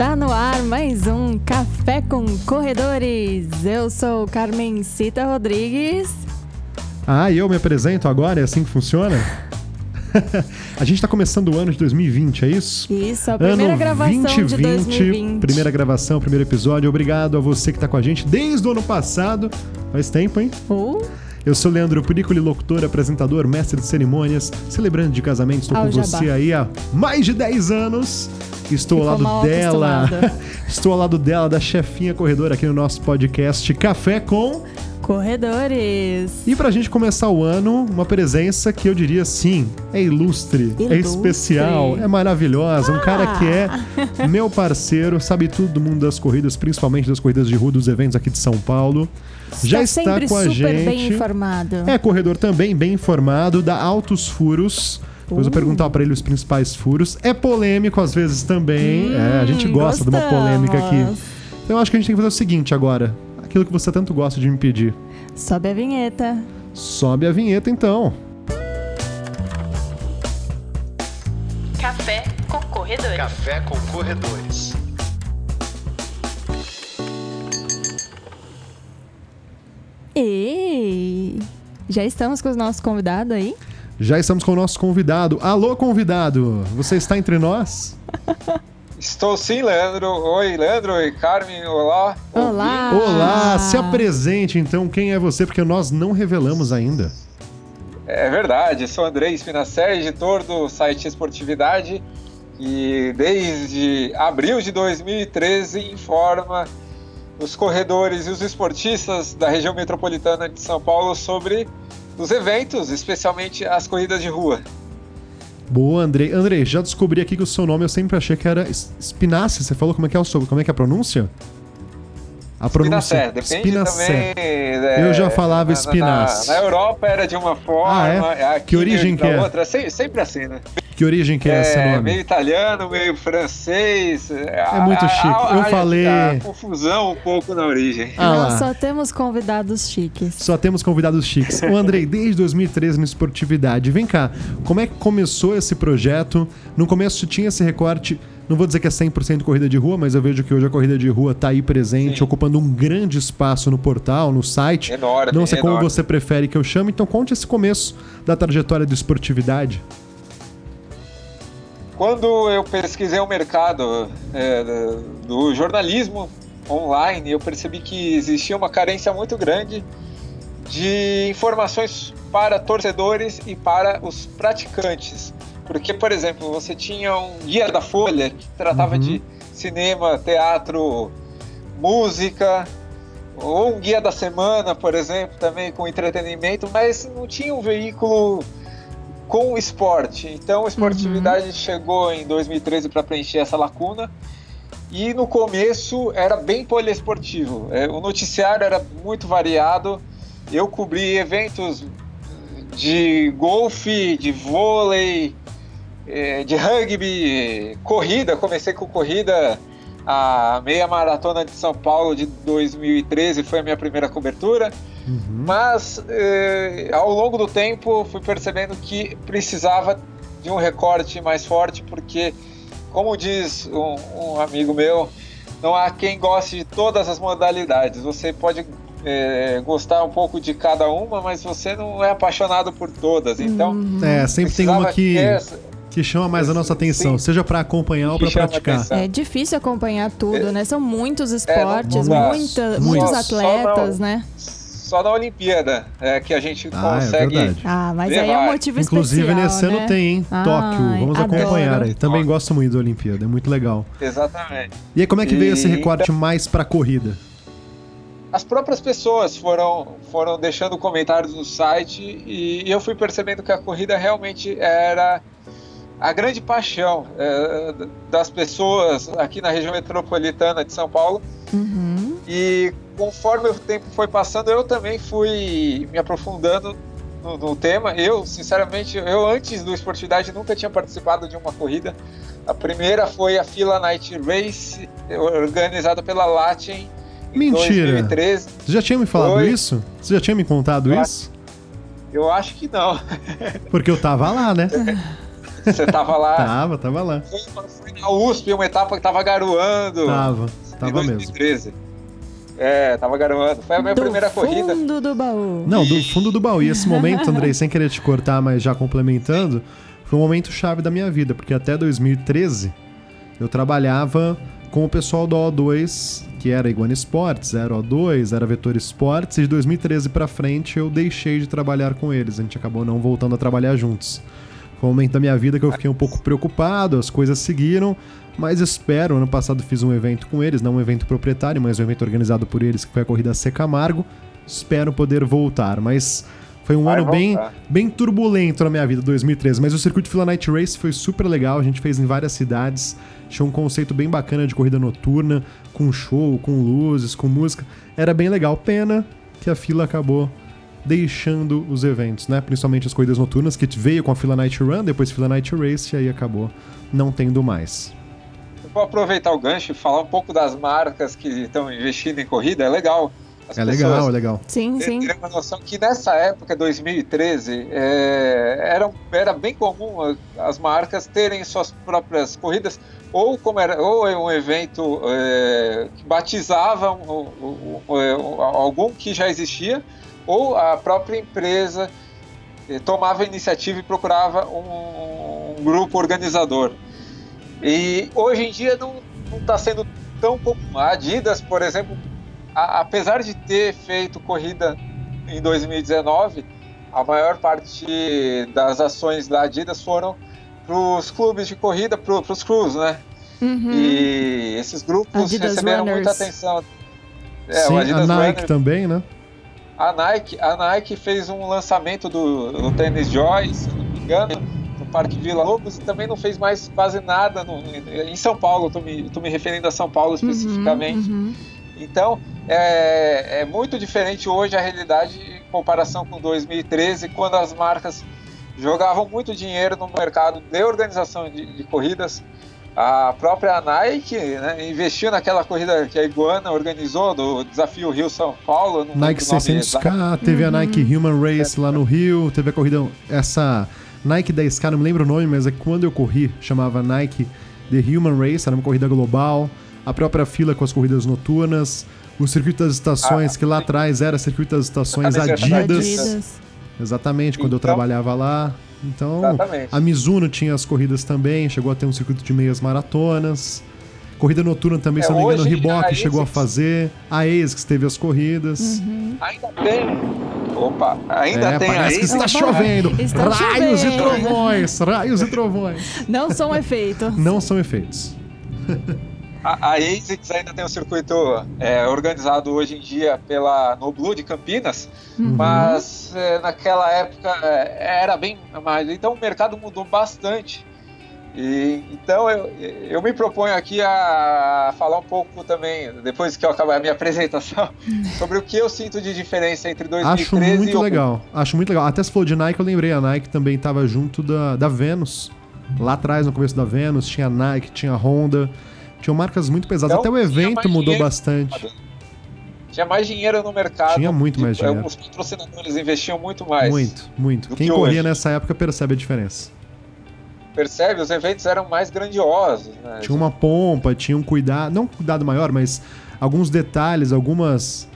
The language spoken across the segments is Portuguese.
Está no ar mais um Café com Corredores. Eu sou Carmen Cita Rodrigues. Ah, e eu me apresento agora? É assim que funciona? a gente está começando o ano de 2020, é isso? Isso, a primeira ano gravação 2020, de 2020. Primeira gravação, primeiro episódio. Obrigado a você que está com a gente desde o ano passado. Faz tempo, hein? Uh, Eu sou Leandro Purícoli, locutor, apresentador, mestre de cerimônias, celebrante de casamento. Estou Ah, com você aí há mais de 10 anos. Estou ao lado dela. Estou ao lado dela, da chefinha corredora aqui no nosso podcast Café com. Corredores. E pra gente começar o ano, uma presença que eu diria sim, é ilustre, é Ilustre. especial, é maravilhosa. Um cara que é Ah. meu parceiro, sabe tudo do mundo das corridas, principalmente das corridas de rua, dos eventos aqui de São Paulo. Já está com a gente. bem informado. É corredor também, bem informado, da Altos Furos. Depois eu Uh. perguntar pra ele os principais furos. É polêmico às vezes também. Hum, é, a gente gosta de uma polêmica aqui. gostamos. Então eu acho que a gente tem que fazer o seguinte agora. Aquilo que você tanto gosta de me pedir. Sobe a vinheta. Sobe a vinheta então. Café com corredores. Café com corredores. E já estamos com os nossos convidados aí? Já estamos com o nosso convidado. Alô, convidado! Você está entre nós? Estou sim, Leandro. Oi, Leandro. Oi, Carmen. Olá. Olá! Olá, se apresente então. Quem é você? Porque nós não revelamos ainda. É verdade, sou Andrei Spinacer, editor do site Esportividade e desde abril de 2013 informa os corredores e os esportistas da região metropolitana de São Paulo sobre os eventos, especialmente as corridas de rua. Boa, Andrei. Andrei, já descobri aqui que o seu nome eu sempre achei que era Spinace. Você falou como é que é o seu, como é que é a pronúncia? A Spinacer, depende Spinacer. também. é, Eu já falava na- na-. Na, Europa era de uma forma, Ah, é? aqui Que origem que é? outra, sempre, sempre assim, né? Que origem que é, esse É, nome? meio italiano, meio francês. É muito chique. Eu falei- A confusão um pouco na origem. Ah só temos convidados chiques. Só temos convidados chiques. O Andrei, desde 2013 no Esportividade. Vem cá, como é que começou esse projeto? No começo tinha esse recorte, não vou dizer que é 100% corrida de rua, mas eu vejo que hoje a corrida de rua tá aí presente, Sim. ocupando um grande espaço no portal, no site. Enorme, Não sei como enorme. você prefere que eu chame, então conte esse começo da trajetória do Esportividade. Quando eu pesquisei o mercado é, do jornalismo online, eu percebi que existia uma carência muito grande de informações para torcedores e para os praticantes. Porque, por exemplo, você tinha um guia da Folha que tratava Uhum. de cinema, teatro, música, ou um guia da semana, por exemplo, também com entretenimento, mas não tinha um veículo com esporte. Então, a esportividade chegou em 2013 para preencher essa lacuna. E no começo era bem poliesportivo. É, O noticiário era muito variado. Eu cobri eventos de golfe, de vôlei, de rugby, corrida. Comecei com corrida. A meia maratona de São Paulo de 2013 foi a minha primeira cobertura. Uhum. Mas eh, ao longo do tempo fui percebendo que precisava de um recorte mais forte, porque, como diz um, um amigo meu, não há quem goste de todas as modalidades. Você pode eh, gostar um pouco de cada uma, mas você não é apaixonado por todas. Então. É, sempre tem uma que, que chama mais a nossa atenção, Sim. seja pra acompanhar ou chama praticar. É difícil acompanhar tudo, É. né? São muitos esportes, não dá. muita, Muitos. muitos Só- só atletas, não. né? Só na Olimpíada é que a gente Ah, é consegue. verdade. Ah, mas aí é um Levar. motivo Inclusive especial, nesse ano né? tem, hein? Ai, Tóquio. Vamos adoro. acompanhar aí. Também Tóquio. gosto muito da Olimpíada, é muito legal. Exatamente. E aí, como é que veio esse E- recorte mais pra corrida? as próprias pessoas foram, foram deixando comentários no site e eu fui percebendo que a corrida realmente era a grande paixão eh, das pessoas aqui na região metropolitana de São Paulo. Uhum. E conforme o tempo foi passando, eu também fui me aprofundando no, no tema. Eu, sinceramente, eu antes do Esportividade nunca tinha participado de uma corrida. A primeira foi a Fila Night Race, organizada pela Latin em Mentira. 2013. Você já tinha me falado Oi? isso? Você já tinha me contado Eu isso? Eu acho que não. Porque eu tava lá, né? Você tava lá. Tava, tava lá. Foi, foi na USP, uma etapa que tava garoando. Tava, tava mesmo. 2013. É, tava garoando. Foi a minha do primeira corrida. fundo do baú. Não, do fundo do baú. E esse momento, Andrei, sem querer te cortar, mas já complementando, foi um momento chave da minha vida, porque até 2013 eu trabalhava com o pessoal do O2, que era Iguana Esportes, era O2, era Vetor Esportes, e de 2013 pra frente eu deixei de trabalhar com eles. A gente acabou não voltando a trabalhar juntos. Foi um momento da minha vida que eu fiquei um pouco preocupado, as coisas seguiram, mas espero. Ano passado fiz um evento com eles, não um evento proprietário, mas um evento organizado por eles, que foi a Corrida C Camargo. Espero poder voltar, mas foi um Vai ano bem, bem turbulento na minha vida, 2013. Mas o circuito Fila Night Race foi super legal, a gente fez em várias cidades. Tinha um conceito bem bacana de corrida noturna, com show, com luzes, com música. Era bem legal. Pena que a fila acabou deixando os eventos, né? Principalmente as corridas noturnas, que veio com a Fila Night Run, depois Fila Night Race, e aí acabou não tendo mais. Eu vou aproveitar o gancho e falar um pouco das marcas que estão investindo em corrida. É legal. As é legal, é legal. Sim, sim. terem uma noção que nessa época, 2013, é, era, era bem comum as marcas terem suas próprias corridas, ou, como era, ou é um evento é, que batizava um- um- um- é, um- algum que já existia, ou a própria empresa eh, tomava a iniciativa e procurava um, um grupo organizador. E hoje em dia não está sendo tão comum. A Adidas, por exemplo, a- apesar de ter feito corrida em 2019, a maior parte das ações da Adidas foram para os clubes de corrida, para os crews, né? Uhum. E esses grupos Adidas receberam Runners. muita atenção. É, Sim, o a Adidas Nike Runner- também, né? A Nike, a Nike fez um lançamento do, do tênis Joy, se não me engano, no Parque Vila Lobos e também não fez mais quase nada no- em São Paulo. Estou me, tô me referindo a São Paulo especificamente. Uhum, Então, é, é muito diferente hoje a realidade em comparação com 2013, quando as marcas jogavam muito dinheiro no mercado de organização de, de corridas. A própria Nike né, investiu naquela corrida que a Iguana organizou, do Desafio Rio São Paulo. Nike lembro o nome exato. 600K, teve a Uhum. Nike Human Race lá no Rio, teve a corrida, essa Nike 10K, não me lembro o nome, mas é que quando eu corri, chamava Nike The Human Race, era uma corrida global, a própria fila com as corridas noturnas, o circuito das estações, Ah, que lá atrás era circuito das estações Camiseta uhum. Adidas, Adidas. Exatamente, quando eu Então- trabalhava lá. Então, Exatamente. a Mizuno tinha as corridas também, chegou a ter um circuito de meias maratonas. Corrida noturna também, É, se eu não me engano, o a chegou a fazer. A ASICS teve as corridas. Uhum. Ainda tem. Opa, ainda é, tem parece que aí. está Opa, chovendo. está raios chovendo. e trovões, raios e trovões. Não são efeitos. Não são efeitos. A, a ASICS ainda tem um circuito é, organizado hoje em dia pela No Blue de Campinas, Uhum. mas é, naquela época é, era bem mais. Então o mercado mudou bastante. E, então eu, eu me proponho aqui a falar um pouco também, depois que eu acabar a minha apresentação, sobre o que eu sinto de diferença entre 2013 Acho e muito hoje. legal. Acho muito legal. Até se falou de Nike, eu lembrei. A Nike também estava junto da, da Venus. Lá atrás, no começo da Venus, tinha a Nike, tinha a Honda. Tinham marcas muito pesadas. Então, Até o evento mudou dinheiro. bastante. Tinha mais dinheiro no mercado. Tinha muito mais dinheiro. Os patrocinadores investiam muito mais. Muito, muito. Quem que corria hoje. nessa época percebe a diferença. Percebe? Os eventos eram mais grandiosos. Né? Tinha uma pompa, tinha um cuidado, não um cuidado maior, mas alguns detalhes, algumas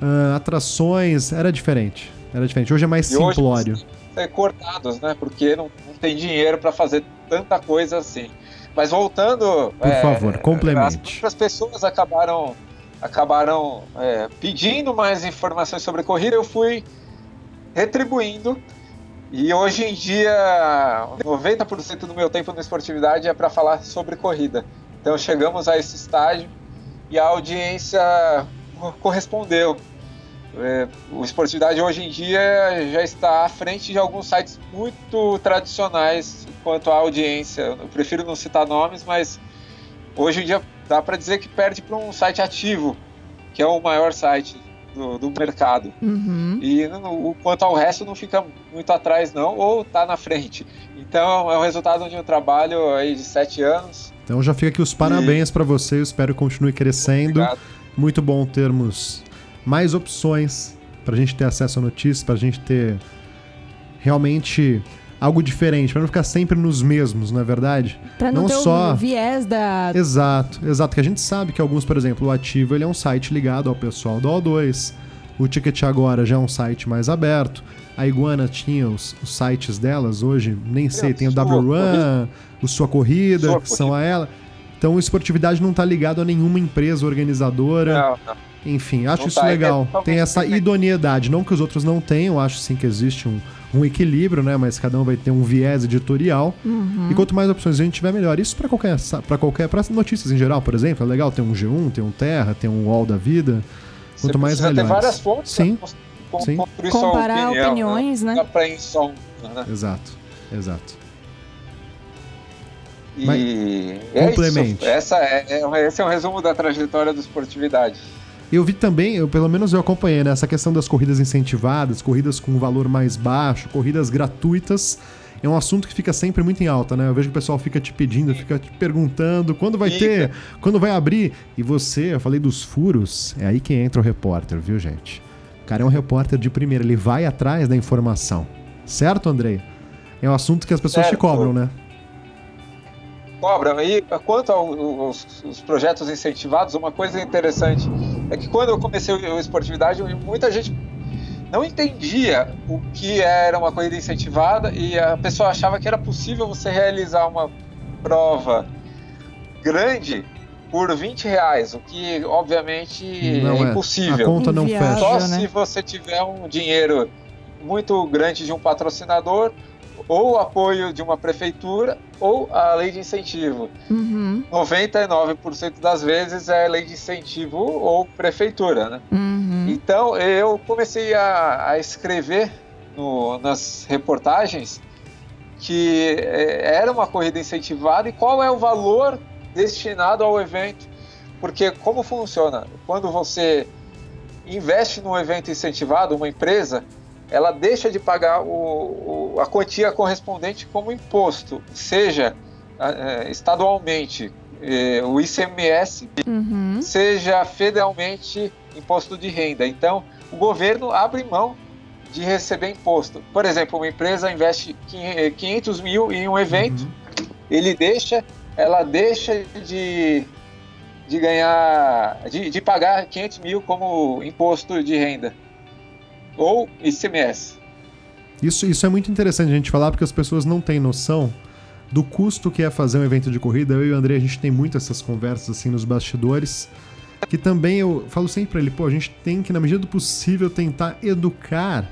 ah, atrações, era diferente. Era diferente. Hoje é mais E hoje simplório. que ser cortados, né? Porque não, não tem dinheiro para fazer tanta coisa assim. Mas voltando. Por favor, As complemente. próprias pessoas acabaram, acabaram é, pedindo mais informações sobre corrida. Eu fui retribuindo. E hoje em dia, 90% do meu tempo na esportividade é para falar sobre corrida. Então chegamos a esse estágio e a audiência correspondeu. É, o Esportividade hoje em dia já está à frente de alguns sites muito tradicionais quanto à audiência. Eu prefiro não citar nomes, mas hoje em dia dá para dizer que perde para um site ativo, que é o maior site do, do mercado. Uhum. E no- quanto ao resto não fica muito atrás não, ou está na frente. Então é o resultado de um trabalho aí de sete anos. Então já fica aqui os parabéns pra você. Eu espero que continue crescendo. Obrigado. Muito bom termos mais opções pra gente ter acesso a notícias, pra gente ter realmente algo diferente, para não ficar sempre nos mesmos, não é verdade? Pra não, Não ter só- o viés da. Exato, exato. Que a gente sabe que alguns, por exemplo, o Ativo ele é um site ligado ao pessoal do O2. O Ticket Agora já é um site mais aberto. A Iguana tinha os, os sites delas, hoje nem sei, tem o Sua W Corrida. Run, o Sua Corrida, Sua que são a ela. Então, esportividade não está ligado a nenhuma empresa organizadora. Não, não. Enfim, acho Não isso tá, é legal. totalmente Tem essa idoneidade. Não que os outros não tenham, acho sim que existe um, um equilíbrio, né? Mas cada um vai ter um viés editorial. Uhum. E quanto mais opções a gente tiver, melhor. Isso para qualquer, para qualquer, para notícias em geral, por exemplo, é legal ter um G1, ter um Terra, ter um UOL da vida. Você Quanto mais precisa ter melhor. várias fontes Sim, pra con- sim. sua Comparar opinião, opiniões, né? Em som, né? Exato, exato. E Mas- é Complemente. isso. Essa é, é- esse é um resumo da trajetória da esportividade. Eu vi também, eu, pelo menos eu acompanhei, né, essa questão das corridas incentivadas, corridas com valor mais baixo, corridas gratuitas. É um assunto que fica sempre muito em alta, né? Eu vejo que o pessoal fica te pedindo, fica te perguntando quando vai ter, quando vai abrir. E você, eu falei dos furos, é aí que entra o repórter, viu, gente? O cara é um repórter de primeira, ele vai atrás da informação. Certo, Andrei? É um assunto que as pessoas te Certo. cobram, né? Cobram. E quanto aos os projetos incentivados, uma coisa interessante é que quando eu comecei o esportividade, muita gente não entendia o que era uma corrida incentivada e a pessoa achava que era possível você realizar uma prova grande por 20 reais, o que obviamente Não é é. A impossível. conta não Inviável. fecha. Só né? se você tiver um dinheiro muito grande de um patrocinador, ou o apoio de uma prefeitura, ou a lei de incentivo. Uhum, 99% das vezes é lei de incentivo ou prefeitura, né? uhum. Então eu comecei a, a escrever no- nas reportagens que eh, era uma corrida incentivada e qual é o valor destinado ao evento. Porque como funciona? Quando você investe num evento incentivado, uma empresa, ela deixa de pagar o- o- a quantia correspondente como imposto, seja eh, estadualmente eh, o ICMS Uhum. seja federalmente imposto de renda. Então, o governo abre mão de receber imposto. Por exemplo, uma empresa investe 500 mil em um evento, Uhum. ele deixa, ela deixa de, de ganhar, de, de pagar 500 mil como imposto de renda ou ICMS. Isso, isso é muito interessante a gente falar porque as pessoas não têm noção do custo que é fazer um evento de corrida. Eu e o André, a gente tem muito essas conversas assim nos bastidores. Que também eu falo sempre pra ele, pô, a gente tem que, na medida do possível, tentar educar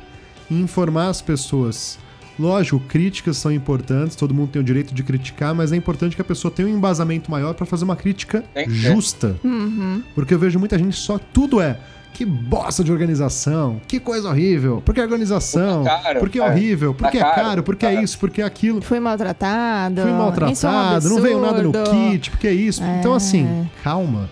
e informar as pessoas. Lógico, críticas são importantes, todo mundo tem o direito de criticar, mas é importante que a pessoa tenha um embasamento maior pra fazer uma crítica justa. Uhum. Porque eu vejo muita gente só tudo é que bosta de organização, que coisa horrível, porque é organização, Porque é caro, porque é é. horrível, porque é Tá caro, caro, porque é isso, porque é aquilo. Fui maltratado. Fui é um maltratado, não veio nada no kit, porque é isso. Então, assim, calma.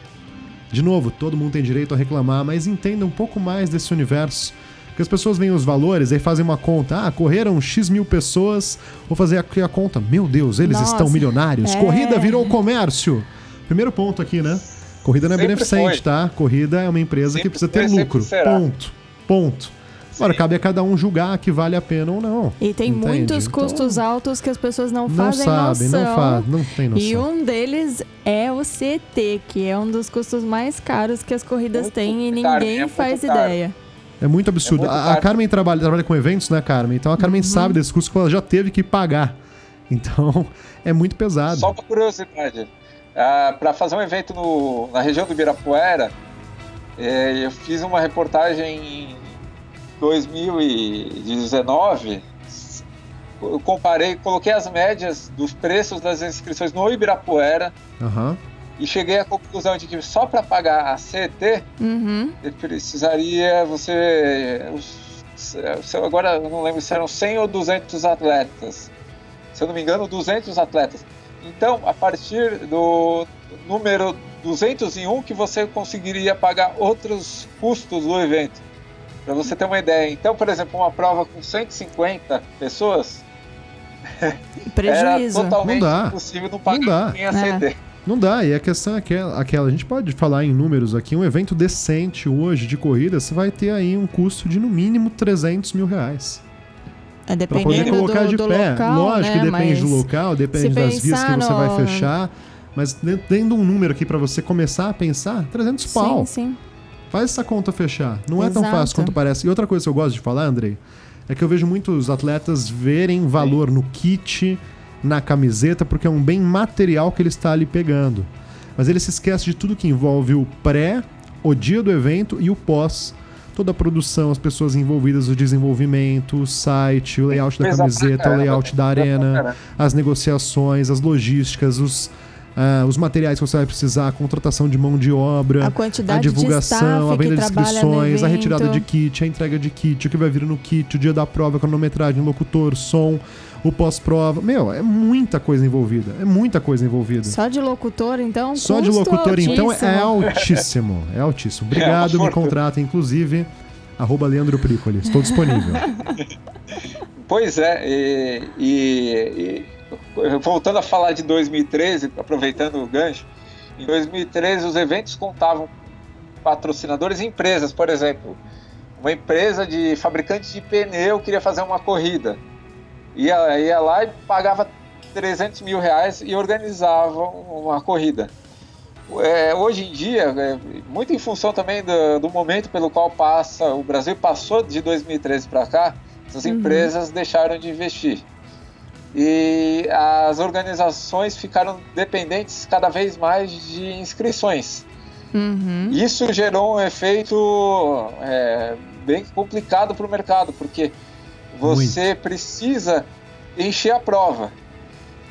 De novo, todo mundo tem direito a reclamar, mas entenda um pouco mais desse universo. Porque as pessoas veem os valores e fazem uma conta. Ah, correram X mil pessoas, vou fazer aqui a conta. Meu Deus, eles Nossa, estão milionários. é. Corrida virou comércio. Primeiro ponto aqui, né? Corrida não é Sempre beneficente, foi. tá? Corrida é uma empresa que Sempre precisa foi, ter sempre lucro. Ponto. Ponto. Agora, cabe a cada um julgar que vale a pena ou não. E tem Entende? muitos Então, custos altos que as pessoas não, Não fazem sabem, noção. não faz, não tem noção. E um deles é o CT, que é um dos custos mais caros que as corridas Muito têm e caro, ninguém é muito faz caro. ideia. É muito absurdo. É muito a, a caro. Carmen trabalha, trabalha com eventos, né, Carmen? Então a Carmen sabe desses custos que ela já teve que pagar. Então é muito pesado. Só uma curiosidade. Para fazer um evento no- na região do Ibirapuera, eh, eu fiz uma reportagem em 2019. Eu comparei, coloquei as médias dos preços das inscrições no Ibirapuera Aham. e cheguei à conclusão de que só para pagar a CT Uhum. ele precisaria você. Agora eu não lembro se eram 100 ou 200 atletas. Se eu não me engano, 200 atletas. Então, a partir do número 201 que você conseguiria pagar outros custos do evento. Para você ter uma ideia. Então, por exemplo, uma prova com 150 pessoas era Prejuízo. totalmente Não dá. impossível não Não pagar a CT. Não dá, e a questão é aquela, aquela. A gente pode falar em números aqui. Um evento decente hoje de corrida, você vai ter aí um custo de no mínimo 300 mil reais. É Pra poder dependendo colocar do, de do pé. local, Lógico né? que depende Mas do local, depende das vias que você vai no- fechar. Mas de um número aqui pra você começar a pensar, 300 pau. Sim, sim. Faz essa conta fechar. Não é tão Exato. fácil quanto parece. E outra coisa que eu gosto de falar, Andrei, é que eu vejo muitos atletas verem valor no kit, na camiseta, porque é um bem material que ele está ali pegando. Mas ele se esquece de tudo que envolve o pré, o dia do evento e o pós. Toda a produção, as pessoas envolvidas, o desenvolvimento, o site, o layout da camiseta, o layout da arena, as negociações, as logísticas, os, ah, os materiais que você vai precisar, a contratação de mão de obra, A quantidade a divulgação, de a venda de inscrições, a retirada de kit, a entrega de kit, o que vai vir no kit, o dia da prova, a cronometragem, locutor, som, o pós-prova. Meu, é muita coisa envolvida. É muita coisa envolvida. Só de locutor, então? Só de locutor, então, é altíssimo. altíssimo. É altíssimo. Obrigado, me fortuna. contrata, inclusive. Arroba Leandro Pricoli. Estou disponível. Pois é, e, e- e voltando a falar de 2013, aproveitando o gancho, em 2013 os eventos contavam patrocinadores e empresas, por exemplo, uma empresa de fabricante de pneu queria fazer uma corrida, ia, ia lá e pagava 300 mil reais e organizava uma corrida. É, hoje em dia, é, muito em função também do, do momento pelo qual passa o Brasil passou de 2013 para cá, essas Uhum. empresas deixaram de investir. E as organizações ficaram dependentes cada vez mais de inscrições. Uhum. Isso gerou um efeito é, bem complicado para o mercado, porque você precisa encher a prova.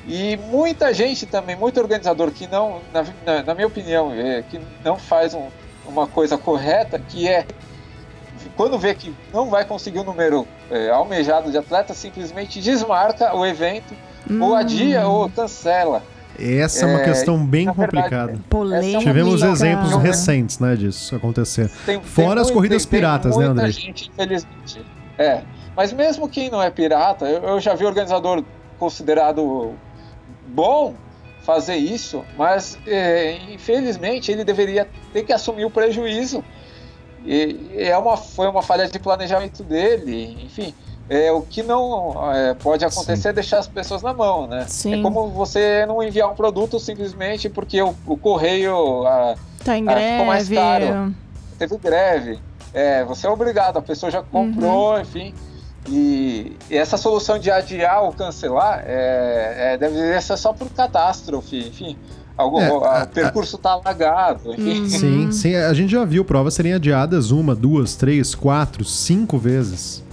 E muita gente também, muito organizador que não, na, na- na minha opinião, é, que não faz um- uma coisa correta, que é quando vê que não vai conseguir o número é, almejado de atletas, simplesmente desmarca o evento, ou adia, ou cancela. Essa é uma É, questão bem verdade, complicada. Polêmica. Tivemos exemplos Não, é- recentes, né, disso acontecer. Tem- Fora tem as muito- corridas tem piratas, né, muita André? Gente, infelizmente. É. Mas mesmo quem não é pirata, eu, eu já vi organizador considerado bom fazer isso, mas é, infelizmente ele deveria ter que assumir o prejuízo. E, e é uma, foi uma falha de planejamento dele, enfim. É, o que não é, pode acontecer é deixar as pessoas na mão, né? Sim. É como você não enviar um produto simplesmente porque o, o correio a- Tá em Ah, ficou mais greve. caro. teve greve. É, você é obrigado, a pessoa já comprou, Uhum. enfim. E, e essa solução de adiar ou cancelar é, é, deve ser só por catástrofe, enfim. Algo, É, a- a- o percurso tá alagado, enfim. Uhum. Sim, sim. A gente já viu provas serem adiadas uma, duas, três, quatro, cinco vezes.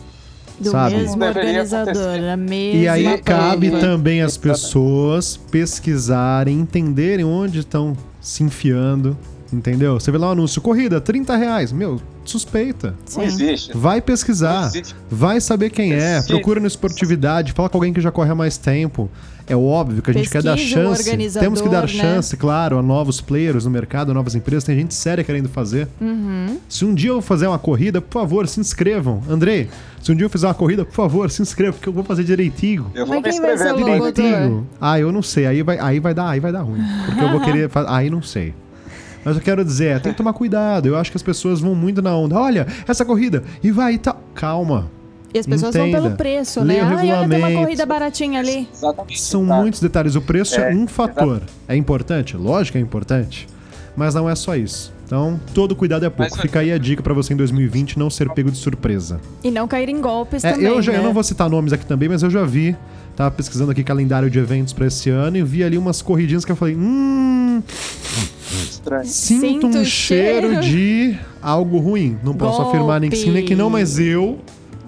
Do sabe? mesmo Não organizador. A mesma E aí prova. cabe também as pessoas pesquisarem, entenderem onde estão se enfiando, entendeu? Você vê lá o anúncio, corrida, 30 reais. Meu, suspeita. Não Sim. existe. Vai Não pesquisar, existe. vai saber quem é, procura no esportividade, fala com alguém que já corre há mais tempo. É óbvio que a gente quer dar Pesquisa chance. Temos que dar né? chance, claro, a novos players no mercado, a novas empresas. Tem gente séria querendo fazer. Uhum. Se um dia eu fazer uma corrida, por favor, se inscrevam. Andrei, se um dia eu fizer uma corrida, por favor, se inscreva, porque eu vou fazer direitinho. Eu vou Mas me quem vai inscrever? Direitinho. Ah, eu não sei. Aí vai, aí vai dar, aí vai dar ruim. Porque eu vou querer fazer. Aí não sei. Mas eu quero dizer, é, tem que tomar cuidado. Eu acho que as pessoas vão muito na onda. Olha, essa corrida. E vai e tal. Calma. E as pessoas vão Entenda. pelo preço, Lê né? o Ai, olha, tem uma corrida baratinha ali. Exatamente. São tá. muitos detalhes. O preço é, É, um fator. É importante? Lógico que é importante. Mas não é só isso. Então, todo cuidado é pouco. Mas- Fica aí a dica pra você em 2020 não ser pego de surpresa. E não cair em golpes É, também, eu, já, né? eu não vou citar nomes aqui também, mas eu já vi. Tava pesquisando aqui calendário de eventos pra esse ano e vi ali umas corridinhas que eu falei: hum, Estranho. sinto, Sinto um cheiro. de algo ruim. Não posso Golpe. afirmar nem que sim nem que não, mas eu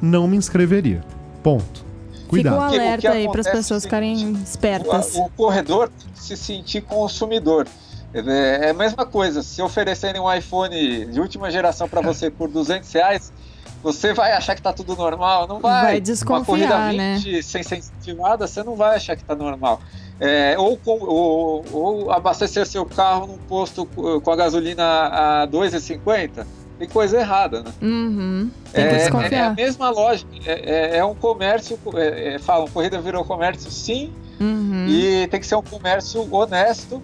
não me inscreveria. Ponto. Fica Cuidado. O que alerta aí para as pessoas é ficarem espertas. O, o corredor tem que se sentir consumidor. É é a mesma coisa, se oferecerem um iPhone de última geração para você por 200 reais, você vai achar que tá tudo normal? Não vai. Vai desconfiar, Uma corrida né? 20 sem ser incentivada, você não vai achar que tá normal. É, ou, com- ou- ou abastecer seu carro num posto co- com a gasolina a 2,50, tem coisa errada, né? Uhum. Tem É, que é a desconfiar. mesma lógica. É, é- é um comércio, é, é, falam, corrida virou comércio sim, Uhum. e tem que ser um comércio honesto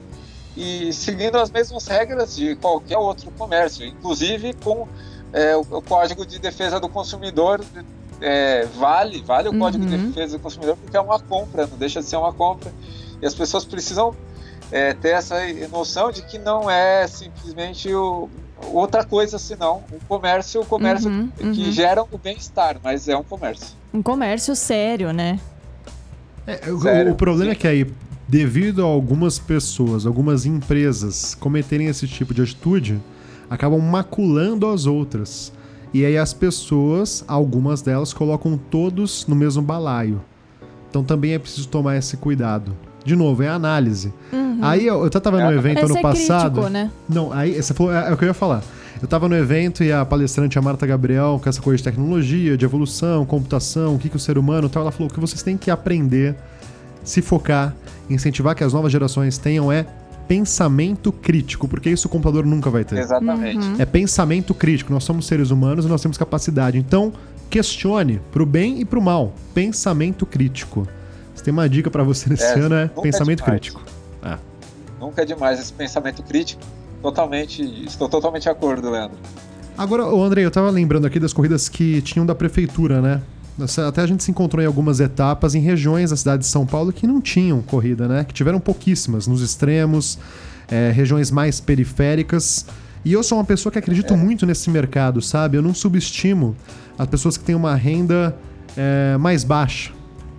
e seguindo as mesmas regras de qualquer outro comércio, inclusive com é, o, o Código de Defesa do Consumidor é, vale, vale o Código de Uhum. Defesa do Consumidor porque é uma compra, não deixa de ser uma compra. E as pessoas precisam é, ter essa noção de que não é simplesmente o- outra coisa senão um comércio, o comércio Uhum, que uhum. gera o bem-estar, mas é um comércio. Um comércio sério, né? É, o- Sério? o problema é que aí, devido a algumas pessoas, algumas empresas cometerem esse tipo de atitude, acabam maculando as outras. E aí as pessoas, algumas delas, colocam todos no mesmo balaio. Então também é preciso tomar esse cuidado. De novo, é análise. Aí eu, eu até tava no É, evento é ano ser passado. crítico, né? Não, aí você falou, é, é o que eu ia falar. Eu tava no evento e a palestrante, a Marta Gabriel, com essa coisa de tecnologia, de evolução, computação, o que, que o ser humano tal, ela falou que vocês têm que aprender, se focar, incentivar que as novas gerações tenham é pensamento crítico, porque isso o computador nunca vai ter. Exatamente. Uhum. É pensamento crítico. Nós somos seres humanos e nós temos capacidade. Então, questione pro bem e pro mal. Pensamento crítico. Se tem uma dica pra você nesse É, ano é é pensamento demais. crítico. É. Nunca é demais esse pensamento crítico. Totalmente, estou totalmente de acordo, Leandro. Agora, ô Andrei, eu tava lembrando aqui das corridas que tinham da prefeitura, né? Até a gente se encontrou em algumas etapas em regiões da cidade de São Paulo que não tinham corrida, né? Que tiveram pouquíssimas, nos extremos, é, regiões mais periféricas. E eu sou uma pessoa que acredito muito nesse mercado, sabe? Eu não subestimo as pessoas que têm uma renda é, mais baixa,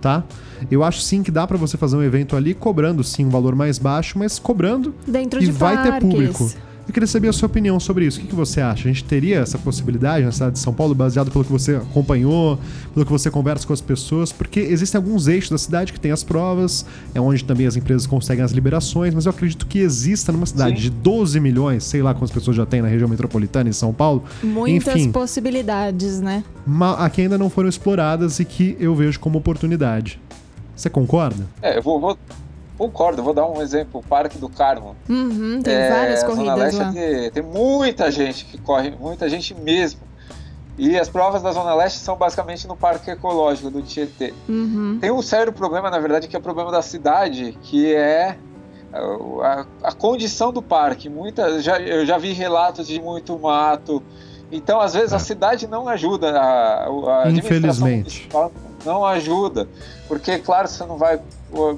tá? Eu acho sim que dá pra você fazer um evento ali cobrando sim um valor mais baixo, mas cobrando Dentro e de vai ter parques. público. Eu queria saber a sua opinião sobre isso. O que, que você acha? A gente teria essa possibilidade na cidade de São Paulo, baseado pelo que você acompanhou, pelo que você conversa com as pessoas? Porque existem alguns eixos da cidade que tem as provas, é onde também as empresas conseguem as liberações, mas eu acredito que exista numa cidade Sim. de 12 milhões, sei lá quantas pessoas já tem na região metropolitana em São Paulo, Muitas enfim, possibilidades, né? aqui ainda não foram exploradas e que eu vejo como oportunidade. Você concorda? É, eu vou, vou- concordo, vou dar um exemplo, o Parque do Carmo. Uhum, tem É, várias a Zona corridas Leste lá. Tem, tem muita gente que corre, muita gente mesmo. E as provas da Zona Leste são basicamente no Parque Ecológico do Tietê. Uhum. Tem um sério problema, na verdade, que é o problema da cidade, que é a, a condição do parque. Muita, já, eu já vi relatos de muito mato. Então, às vezes, É. a cidade não ajuda. A, a administração Infelizmente. Não ajuda. Porque, claro, você não vai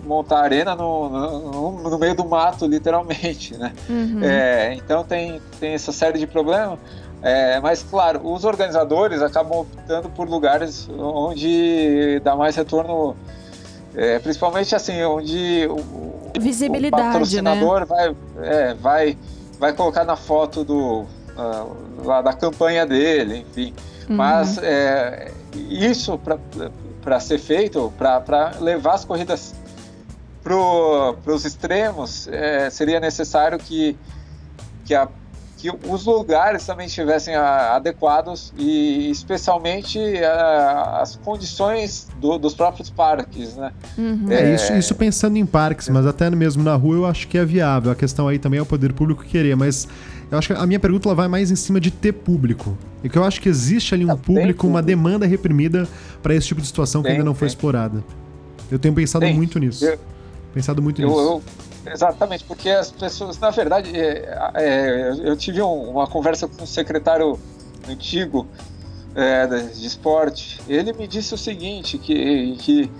montar arena no, no, no meio do mato, literalmente, né? Uhum. É, então tem, tem essa série de problemas. É, mas, claro, os organizadores acabam optando por lugares onde dá mais retorno, é, principalmente assim, onde o, Visibilidade, o patrocinador vai, é, vai, vai colocar na foto do, ah, lá da campanha dele, enfim. Uhum. Mas é, isso para ser feito, para levar as corridas para os extremos, é, seria necessário que, que, a, que os lugares também estivessem a- adequados e especialmente a- as condições do- dos próprios parques, né? Uhum. É, isso, isso pensando em parques, mas até mesmo na rua eu acho que é viável. A questão aí também é o poder público querer, mas eu acho que a minha pergunta ela vai mais em cima de ter público. E que eu acho que existe ali um público, uma demanda reprimida para esse tipo de situação que Tem, ainda não foi tem. explorada. Eu tenho pensado Tem. muito nisso. Eu- Pensado muito Eu, nisso. eu- exatamente, porque as pessoas, na verdade, é, é, eu tive um- uma conversa com um secretário antigo é, de de esporte. Ele me disse o seguinte, que, que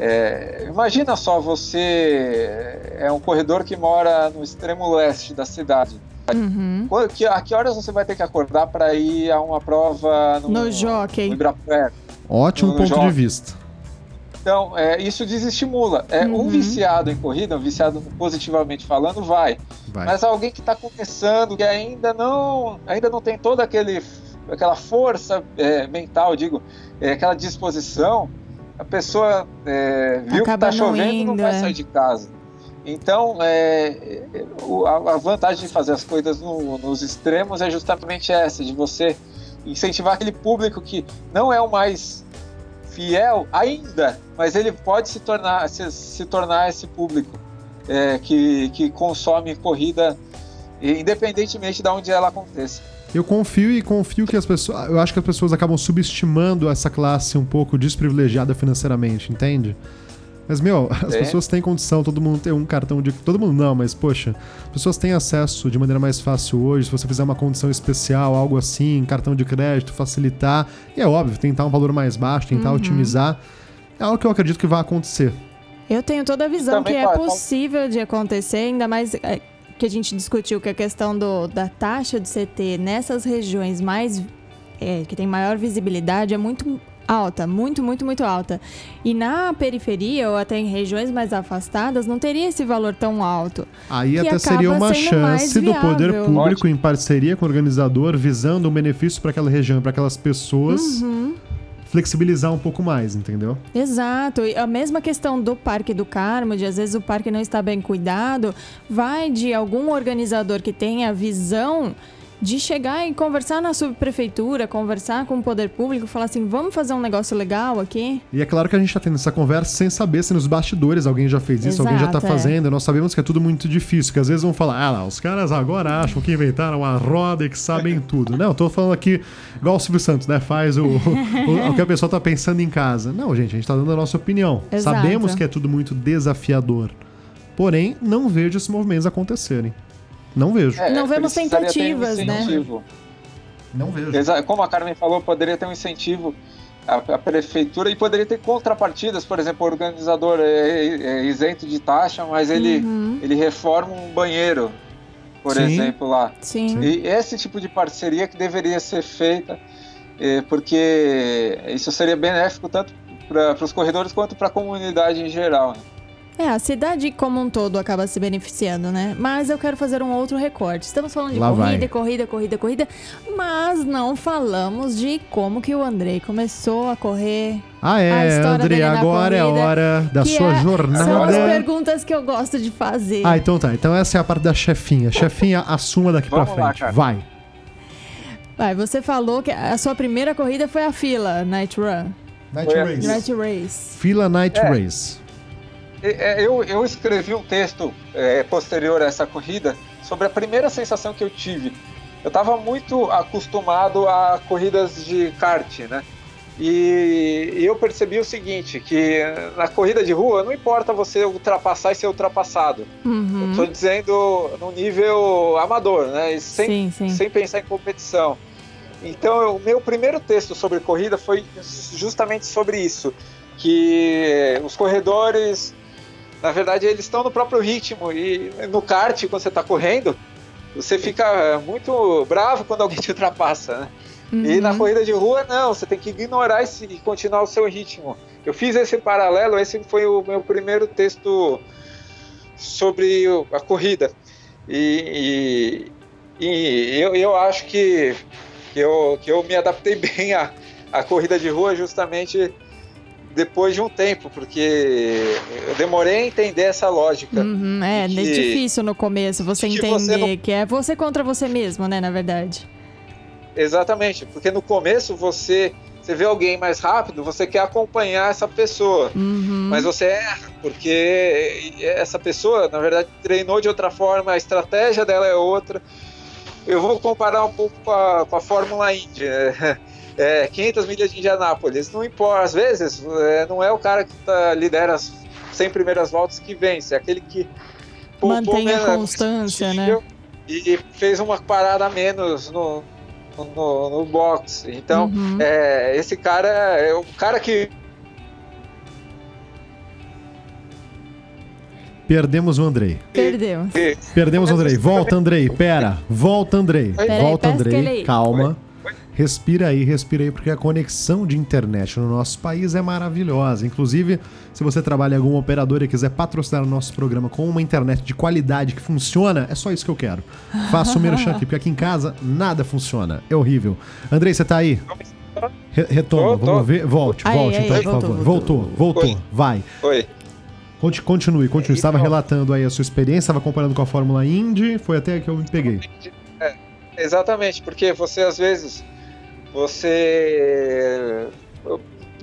é, imagina só, você é um corredor que mora no extremo leste da cidade. Uhum. Que- a que horas você vai ter que acordar para ir a uma prova no, No jockey. no Ibirapuera? Ótimo no ponto jogo. de vista. Então, é, isso desestimula. É, Um Uhum. viciado em corrida, um viciado positivamente falando, vai. Vai. Mas alguém que está começando, que ainda não, ainda não tem toda aquele, aquela força é, mental, digo, é, aquela disposição, a pessoa é, viu Acaba que está não chovendo não indo, vai é. sair de casa. Então, é, a, a vantagem de fazer as coisas no- nos extremos é justamente essa, de você incentivar aquele público que não é o mais fiel ainda, mas ele pode se tornar, se, se tornar esse público é, que, que consome corrida independentemente de onde ela aconteça. Eu confio e confio que as pessoas. Eu acho que as pessoas acabam subestimando essa classe um pouco desprivilegiada financeiramente, entende? Mas, meu, as É. pessoas têm condição, todo mundo tem um cartão de. Todo mundo não, mas, poxa, as pessoas têm acesso de maneira mais fácil hoje. Se você fizer uma condição especial, algo assim, cartão de crédito, facilitar. E é óbvio, tentar um valor mais baixo, tentar Uhum. otimizar. É algo que eu acredito que vai acontecer. Eu tenho toda a visão que Também é vai, possível de acontecer, ainda mais é, que a gente discutiu que a questão do, da taxa de CT nessas regiões mais é, que tem maior visibilidade é muito alta, muito, muito, muito alta. E na periferia ou até em regiões mais afastadas não teria esse valor tão alto. Aí até seria uma chance do poder público, em parceria com o organizador, visando um benefício para aquela região, para aquelas pessoas, Uhum. flexibilizar um pouco mais, entendeu? Exato. E a mesma questão do Parque do Carmo, de às vezes o parque não está bem cuidado, vai de algum organizador que tenha visão de chegar e conversar na subprefeitura, conversar com o poder público, falar assim, vamos fazer um negócio legal aqui? E é claro que a gente tá tendo essa conversa sem saber se nos bastidores alguém já fez isso, alguém já tá Exato, é. fazendo. Nós sabemos que é tudo muito difícil, que às vezes vão falar, ah lá, os caras agora acham que inventaram a roda e que sabem tudo. Não, eu tô falando aqui, igual o Silvio Santos, né? Faz o, o, o que a pessoa tá pensando em casa. Não, gente, a gente tá dando a nossa opinião. Exato. Sabemos que é tudo muito desafiador. Porém, não vejo esses movimentos acontecerem. Não vejo. É, Não vemos precisaria ter um tentativas, né? Não vejo. Como a Carmen falou, poderia ter um incentivo à, à prefeitura e poderia ter contrapartidas, por exemplo, o organizador é, é isento de taxa, mas ele, Uhum, ele reforma um banheiro, por Sim. exemplo, lá. sim. E esse tipo de parceria que deveria ser feita, eh, porque isso seria benéfico tanto para os corredores quanto para a comunidade em geral. né? É, a cidade como um todo acaba se beneficiando, né? Mas eu quero fazer um outro recorte. Estamos falando de Lá vai. corrida, corrida, corrida, corrida, mas não falamos de como que o Andrei começou a correr. Ah, a é, na agora é corrida, hora da sua é- São as jornada. perguntas que eu gosto de fazer. Ah, então tá. Então essa é a parte da chefinha. Chefinha, assuma daqui Vamos pra lá, frente. cara. Vai. Vai, você falou que a sua primeira corrida foi a fila, Night Run. Night Foi a Race. Night Race. Fila Night É. Race. E- é, Eu, eu escrevi um texto eh, posterior a essa corrida sobre a primeira sensação que eu tive. Eu estava muito acostumado a corridas de kart, né? E, e eu percebi o seguinte, que na corrida de rua não importa você ultrapassar e ser ultrapassado. Uhum. Estou dizendo no nível amador, né? Sem, Sim, sim. sem pensar em competição. Então, o meu primeiro texto sobre corrida foi justamente sobre isso, que os corredores, na verdade, eles estão no próprio ritmo e no kart, quando você está correndo, você fica muito bravo quando alguém te ultrapassa, né? E na Uhum. corrida de rua, não, você tem que ignorar esse, e continuar o seu ritmo. Eu fiz esse paralelo, esse foi o meu primeiro texto sobre o- a corrida. E, e- e eu, eu acho que, que, eu, que eu me adaptei bem à, à corrida de rua justamente depois de um tempo, porque eu demorei a entender essa lógica. Uhum, é, que- é difícil no começo você que entender você não- que é você contra você mesmo, né, na verdade. Exatamente, porque no começo você, você vê alguém mais rápido, você quer acompanhar essa pessoa. Uhum. Mas você erra, porque essa pessoa, na verdade, treinou de outra forma, a estratégia dela é outra. Eu vou comparar um pouco com a, com a Fórmula Indy. né? É, 500 milhas de Indianápolis, não importa, às vezes é, não é o cara que tá, lidera as 100 primeiras voltas que vence, é aquele que Mantém a menos constância, né? E fez uma parada a menos no, no, no box. Então, Uhum. é, esse cara é o cara que Perdemos o Andrei. Perdeu. Perdemos o Andrei. Volta, Andrei. Pera. Volta, Andrei. Volta, Andrei. Calma. Respira aí, respira aí, porque a conexão de internet no nosso país é maravilhosa. Inclusive, se você trabalha em alguma operadora e quiser patrocinar o nosso programa com uma internet de qualidade que funciona, é só isso que eu quero. Faça o merchan aqui, porque aqui em casa nada funciona. É horrível. Andrei, você tá aí? Re- retoma, Tô, tô. vamos ver. Volte, Aí, volte aí, então, por voltou, favor. voltou. Voltou, voltou. Oi. Vai. foi. Conti- Continue, continue. Estava relatando aí a sua experiência, estava comparando com a Fórmula Indy, foi até que eu me peguei. É, exatamente, porque você às vezes você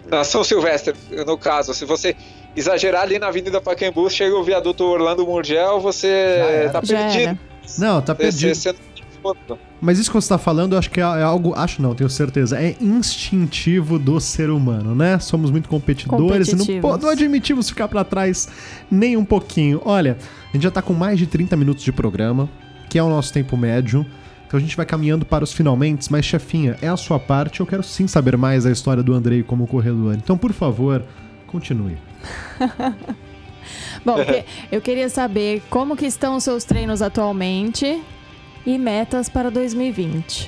na São Silvestre, no caso, se você exagerar ali na Avenida Pacaembu, chega o viaduto Orlando Murgel, você tá perdido. Não, tá Você, perdido. você- todo. Mas isso que você está falando, eu acho que é, é algo. Acho não, tenho certeza. É instintivo do ser humano, né? Somos muito competidores e não, não admitimos ficar para trás nem um pouquinho. Olha, a gente já tá com mais de 30 minutos de programa, que é o nosso tempo médio. Então a gente vai caminhando para os finalmente, mas chefinha, é a sua parte. Eu quero sim saber mais a história do Andrei como corredor. Então, por favor, continue. Bom, eu queria saber como que estão os seus treinos atualmente e metas para 2020.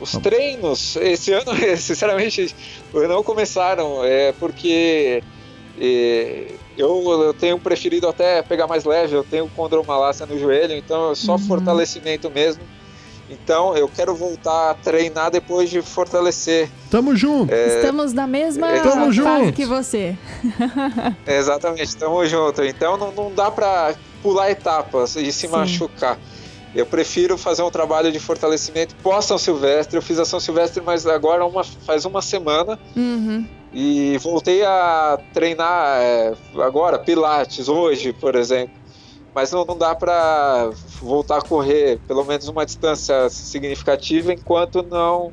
Os treinos, esse ano, sinceramente, não começaram, é porque é, eu, eu tenho preferido até pegar mais leve, eu tenho condromalácia no joelho, então é só fortalecimento mesmo. Então eu quero voltar a treinar depois de fortalecer. Tamo junto! Estamos na mesma É, Tamo fase junto. que você. É, exatamente, tamo junto. Então não, não dá pra pular etapas e se Sim. machucar. Eu prefiro fazer um trabalho de fortalecimento pós São Silvestre. Eu fiz a São Silvestre, mas agora uma, faz uma semana. Uhum. E voltei a treinar é, agora, Pilates, hoje, por exemplo. Mas não, não dá para voltar a correr pelo menos uma distância significativa enquanto não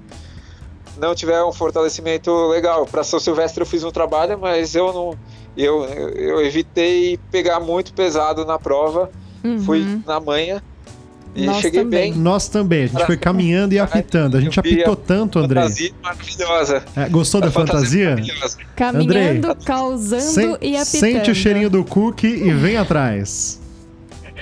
não tiver um fortalecimento legal. Para São Silvestre eu fiz um trabalho, mas eu não eu, eu evitei pegar muito pesado na prova. Uhum. Fui na manhã e Nós cheguei também. bem. Nós também, a gente foi caminhando e apitando. A gente apitou a tanto, Andrei. Fantasia maravilhosa. É, gostou da A fantasia? maravilhosa. Caminhando, causando Sen- e apitando. Sente o cheirinho do cookie e vem atrás.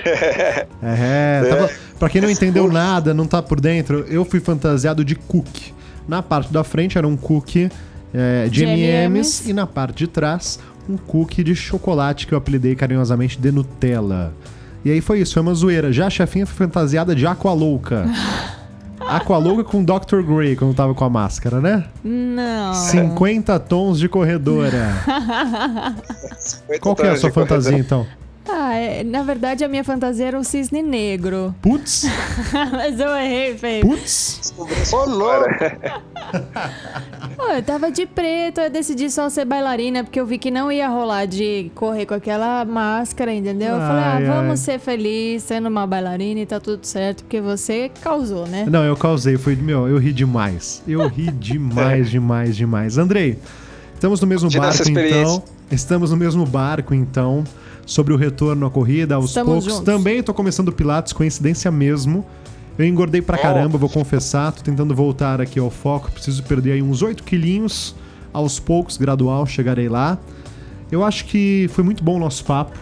É, tava, pra quem não entendeu nada, não tá por dentro, eu fui fantasiado de cookie. Na parte da frente era um cookie é, de De M&M's M&Ms. e na parte de trás um cookie de chocolate que eu apelidei carinhosamente de Nutella. E aí foi isso, foi uma zoeira. Já a chefinha foi fantasiada de Aqualouca. Aqualouca com Dr. Grey quando tava com a máscara, né? Não. 50 tons de corredora. Qual que é a sua fantasia então? Ah, é- na verdade a minha fantasia era o cisne negro. Putz, Mas eu errei, feio. putz. Ô, louco! Eu tava de preto, eu decidi só ser bailarina, porque eu vi que não ia rolar de correr com aquela máscara, entendeu? Eu falei, ah, Ai, vamos ai. ser felizes sendo uma bailarina e tá tudo certo, porque você causou, né? Não, eu causei, foi meu, eu ri demais. Eu ri demais, demais, demais. Andrei, estamos no mesmo barco então. Estamos no mesmo barco então, sobre o retorno à corrida aos Estamos poucos. juntos. Também tô começando Pilates, coincidência mesmo. Eu engordei pra Oh. caramba, vou confessar, tô tentando voltar aqui ao foco, preciso perder aí uns 8 quilinhos, aos poucos, gradual, chegarei lá. Eu acho que foi muito bom o nosso papo.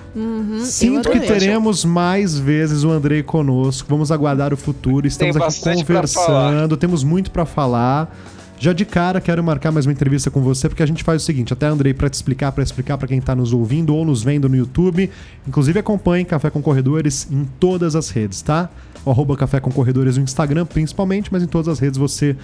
Sinto que Uhum, teremos mais vezes o Andrei conosco. Vamos aguardar o futuro. Estamos aqui bastante pra conversando, temos muito pra falar. Já de cara quero marcar mais uma entrevista com você, porque a gente faz o seguinte, até Andrei pra te explicar, pra explicar pra quem tá nos ouvindo ou nos vendo no YouTube. Inclusive acompanhe Café com Corredores em todas as redes, tá? O arroba Café com Corredores no Instagram, principalmente, mas em todas as redes você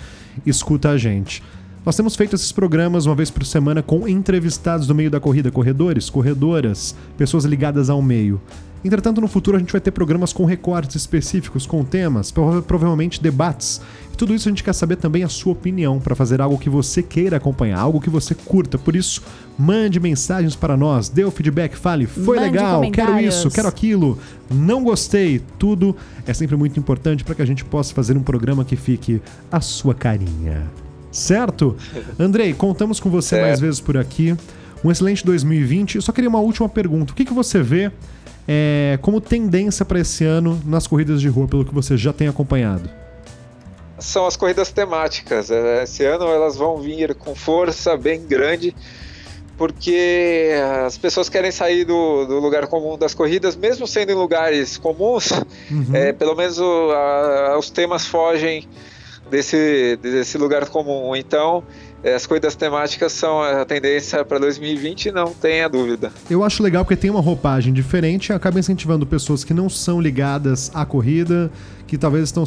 escuta a gente. Nós temos feito esses programas uma vez por semana com entrevistados do meio da corrida, corredores, corredoras, pessoas ligadas ao meio. Entretanto, no futuro a gente vai ter programas com recortes específicos, com temas, prova- provavelmente debates. E tudo isso a gente quer saber também a sua opinião para fazer algo que você queira acompanhar, algo que você curta. Por isso, mande mensagens para nós, dê o feedback, fale, foi Mande legal, quero isso, quero aquilo, não gostei. Tudo é sempre muito importante para que a gente possa fazer um programa que fique a sua carinha. Certo? Andrei, contamos com você Certo. mais vezes por aqui. Um excelente 2020. Eu só queria uma última pergunta. O que, que você vê é, como tendência para esse ano nas corridas de rua, pelo que você já tem acompanhado? São as corridas temáticas. É, Esse ano elas vão vir com força bem grande, porque as pessoas querem sair do, do lugar comum das corridas, mesmo sendo em lugares comuns, Uhum. é, pelo menos o- a- os temas fogem desse, desse lugar comum. Então, as corridas temáticas são a tendência para 2020, não tenha dúvida. Eu acho legal porque tem uma roupagem diferente e acaba incentivando pessoas que não são ligadas à corrida, que talvez estão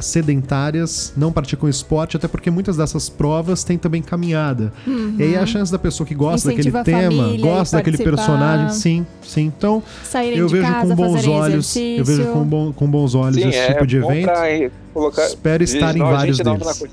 sedentárias, não praticam esporte, até porque muitas dessas provas têm também caminhada. E aí a chance da pessoa que gosta Incentiva daquele tema, família gosta daquele personagem, sim, sim. Então, Saírem eu vejo casa, com bons olhos, eu vejo com, bom- com bons olhos Sim, esse é tipo de evento. colocar Espero estar em vários deles.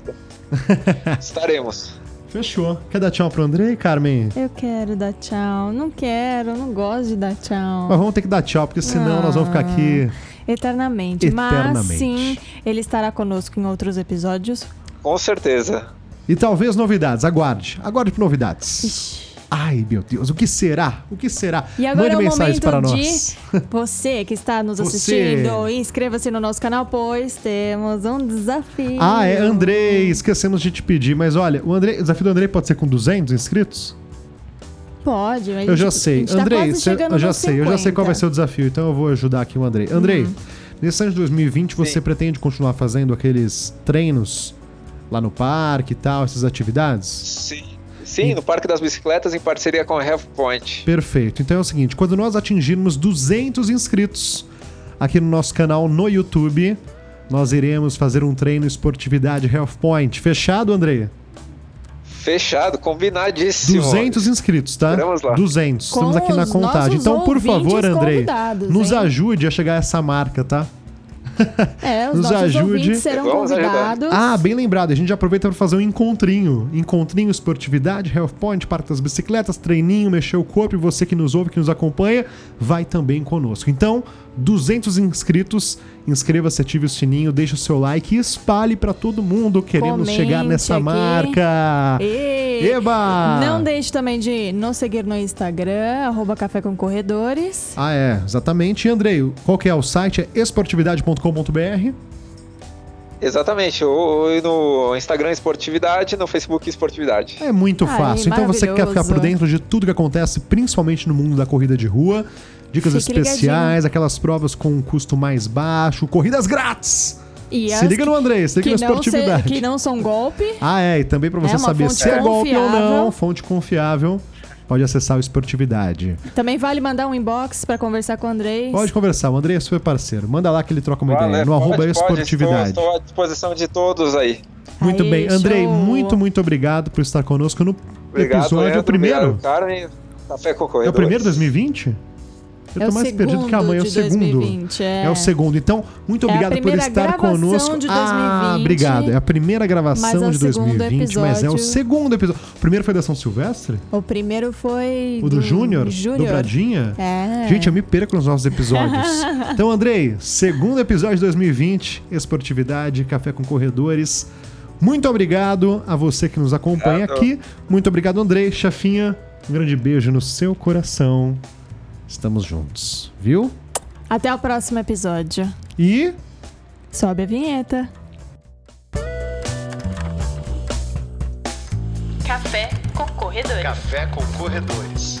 Estaremos. Fechou. Quer dar tchau pro Andrei, Carmen? Eu quero dar tchau. Não quero, não gosto de dar tchau. Mas vamos ter que dar tchau, porque senão Ah. nós vamos ficar aqui Eternamente. Mas Eternamente. sim, ele estará conosco em outros episódios. Com certeza. E talvez novidades. Aguarde. Aguarde por novidades. Ixi. Ai, meu Deus. O que será? O que será? E agora Mande é momento para de nós. você que está nos Você. assistindo, inscreva-se no nosso canal, pois temos um desafio. Ah, é, Andrei, esquecemos de te pedir, mas olha, o, Andrei, o desafio do Andrei pode ser com 200 inscritos? Pode. a Eu já sei. tá Andrei, cê- eu já sei, eu já sei qual vai 50. ser o desafio, então eu vou ajudar aqui o Andrei. Andrei, Hum. nesse ano de 2020 você Sim. pretende continuar fazendo aqueles treinos lá no parque e tal, essas atividades? Sim. Sim, no Parque das Bicicletas em parceria com a Health Point. Perfeito. Então é o seguinte, quando nós atingirmos 200 inscritos aqui no nosso canal no YouTube, nós iremos fazer um treino esportividade Health Point. Fechado, Andrei? Fechado, combinadíssimo. 200 inscritos, tá? Esperamos lá. 200. Com Estamos aqui na contagem. Então, por favor, Andrei, nos hein? ajude a chegar a essa marca, tá? É, os Nos nossos ajude. ouvintes serão Vamos ajudar. convidados. Ah, bem lembrado. A gente já aproveita para fazer um encontrinho. Encontrinho, esportividade, Health Point, Parque das Bicicletas, treininho, mexer o corpo. E você que nos ouve, que nos acompanha, vai também conosco. Então, 200 inscritos. Inscreva-se, ative o sininho, deixe o seu like e espalhe para todo mundo. Queremos Comente chegar nessa aqui. marca. E Eba! não deixe também de nos seguir no Instagram, arroba Café com Corredores. Ah, é, exatamente. E Andrei, qual que é o site? É esportividade.com.br. Exatamente. O, o- no Instagram Esportividade, no Facebook Esportividade. É muito Ai, fácil. Então você quer ficar por dentro de tudo que acontece, principalmente no mundo da corrida de rua. Dicas Fique especiais, aquelas provas com um custo mais baixo, corridas grátis. E Se liga no Andrei, se liga na não, se- esportividade. que não são golpe. Ah, é, e também pra você É saber se é golpe ou não, fonte confiável, pode acessar o Esportividade. Também vale mandar um inbox pra conversar com o Andrei. Pode conversar, o Andrei é super parceiro. Manda lá que ele troca uma Valeu, ideia, no pode, arroba pode, esportividade. Estou, estou à disposição de todos aí. Muito Aí, bem. Andrei, show. muito, muito obrigado por estar conosco no Obrigado, episódio. É o primeiro? obrigado, Carmen. Café com É o primeiro 2020? Eu é tô o mais segundo perdido que amanhã, é o segundo. 2020, é. É o segundo. Então, muito É a obrigado por estar conosco. de Ah, 2020, obrigado. É a primeira é gravação o de segundo 2020, mas é o episódio. segundo episódio. O primeiro foi da São Silvestre? O primeiro foi. O do Júnior? Júnior. Dobradinha? É. Gente, eu me perco nos nossos episódios. então, Andrei, segundo episódio de 2020, Esportividade, Café com Corredores. Muito obrigado a você que nos acompanha Obrigado. aqui. Muito obrigado, Andrei. Chafinha, um grande beijo no seu coração. Estamos juntos, viu? Até o próximo episódio. E Sobe a vinheta. Café com Corredores. Café com Corredores.